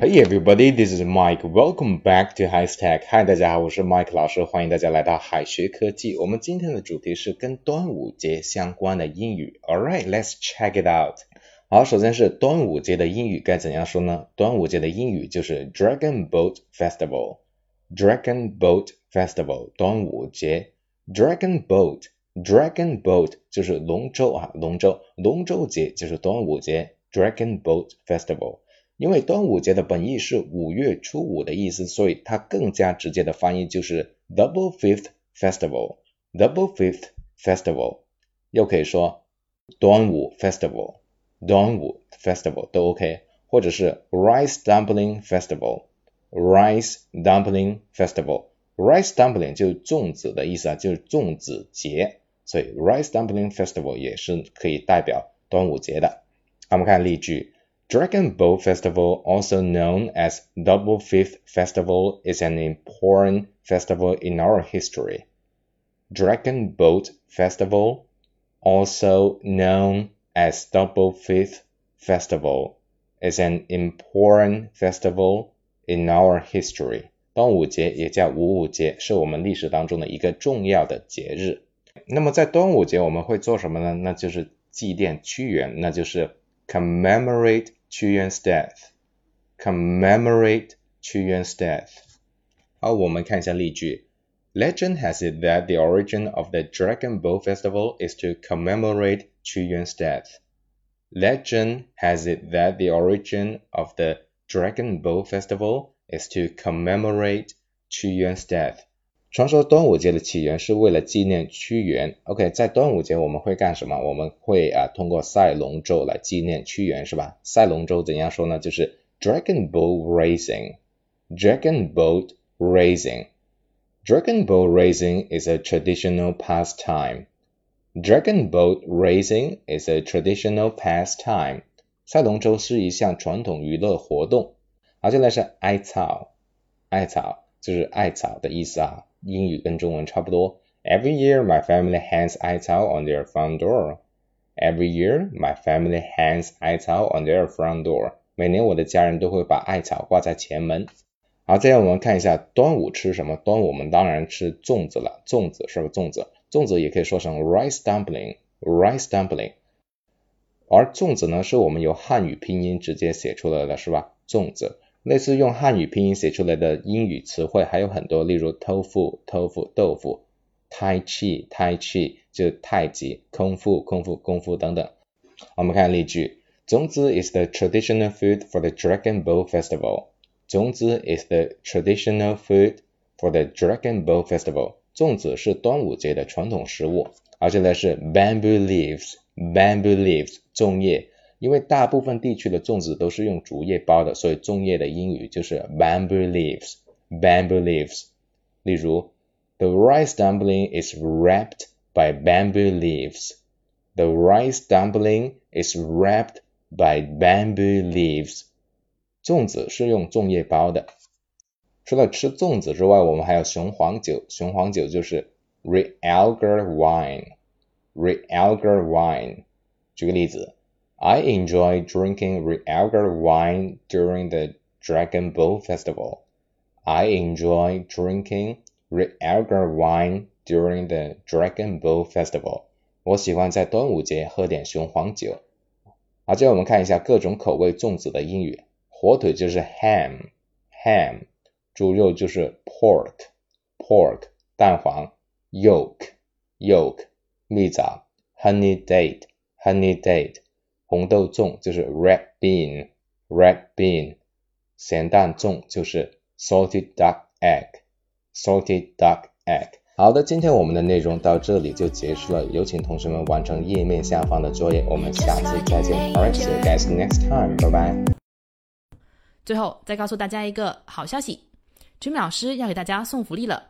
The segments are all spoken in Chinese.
Hey everybody, this is Mike. Welcome back to High Stack. Hi，大家好，我是 Mike 老师，欢迎大家来到海学科技。我们今天的主题是跟端午节相关的英语。Alright, let's check it out. 好，首先是端午节的英语该怎样说呢？端午节的英语就是 Dragon Boat Festival。Dragon Boat Festival，端午节。Dragon Boat，Dragon Boat 就是龙舟啊，龙舟，龙舟节就是端午节。Dragon Boat Festival。 因为端午节的本意是五月初五的意思，所以它更加直接的翻译就是 Double Fifth Festival。Double Fifth Festival，又可以说端午 Festival，端午 Festival 都 OK，或者是 Rice Dumpling Festival，Rice Dumpling Festival，Rice Dumpling 就是粽子的意思啊，就是粽子节，所以 Rice Dumpling Festival 也是可以代表端午节的。那我们看例句。Dragon Boat Festival, also known as Double Fifth Festival, is an important festival in our history. Dragon Boat Festival, also known as Double Fifth Festival, is an important festival in our history. 端午节也叫五五节，是我们历史当中的一个重要的节日。那么在端午节我们会做什么呢？那就是祭奠屈原，那就是 commemorate 屈原 's death, commemorate 屈原 's death. 好，我们看一下例句。Legend has it that the origin of the Dragon Boat Festival is to commemorate Qu Yuan's death. Legend has it that the origin of the Dragon Boat Festival is to commemorate Qu Yuan's death. 传说端午节的起源是为了纪念屈原。OK，在端午节我们会干什么？我们会啊通过赛龙舟来纪念屈原，是吧？赛龙舟怎样说呢？就是 Dragon Boat Racing。Dragon Boat Racing。Dragon Boat Racing is a traditional pastime. Dragon Boat Racing is a traditional pastime. 赛龙舟是一项传统娱乐活动。好，接下来是艾草，艾草就是艾草的意思啊。英语跟中文差不多。Every year my family hangs 艾草 on their front door. Every year my family hangs 艾草 on their front door. 每年我的家人都会把艾草挂在前门。好，接下来我们看一下端午吃什么？端午我们当然吃粽子了，粽子是不是粽子？粽子也可以说成 rice dumpling，rice dumpling。而粽子呢，是我们由汉语拼音直接写出来的，是吧？粽子。类似用汉语拼音写出来的英语词汇还有很多，例如 tofu tofu 豆腐，tai chi tai chi 就太极，空腹空腹功夫等等。我们看例句，粽子 is the traditional food for the Dragon Boat Festival。粽子 is the traditional food for the Dragon Boat Festival。粽子是端午节的传统食物。而且呢是 bamboo leaves bamboo leaves 粽叶。因为大部分地区的粽子都是用竹叶包的，所以粽叶的英语就是 bamboo leaves。bamboo leaves。例如，The rice dumpling is wrapped by bamboo leaves。The rice dumpling is wrapped by bamboo leaves。粽子是用粽叶包的。除了吃粽子之外，我们还有雄黄酒。雄黄酒就是 realgar wine。realgar wine。举个例子。I enjoy drinking Realgar wine during the Dragon Boat Festival. I enjoy drinking Realgar wine during the Dragon Boat Festival. 我喜欢在端午节喝点雄黄酒。好，接下来我们看一下各种口味粽子的英语。火腿就是 ham，ham；猪肉就是 pork，pork；蛋黄 yolk，yolk；蜜枣 honey date，honey date。 红豆粽就是 red bean，red bean，咸蛋粽就是 salted duck egg，salted duck egg。好的，今天我们的内容到这里就结束了，有请同学们完成页面下方的作业，我们下次再见。Alright, see you guys next time. Bye bye。最后再告诉大家一个好消息，Jimmy 老师要给大家送福利了。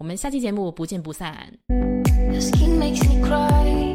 我们下期节目不见不散 your skin makes me cry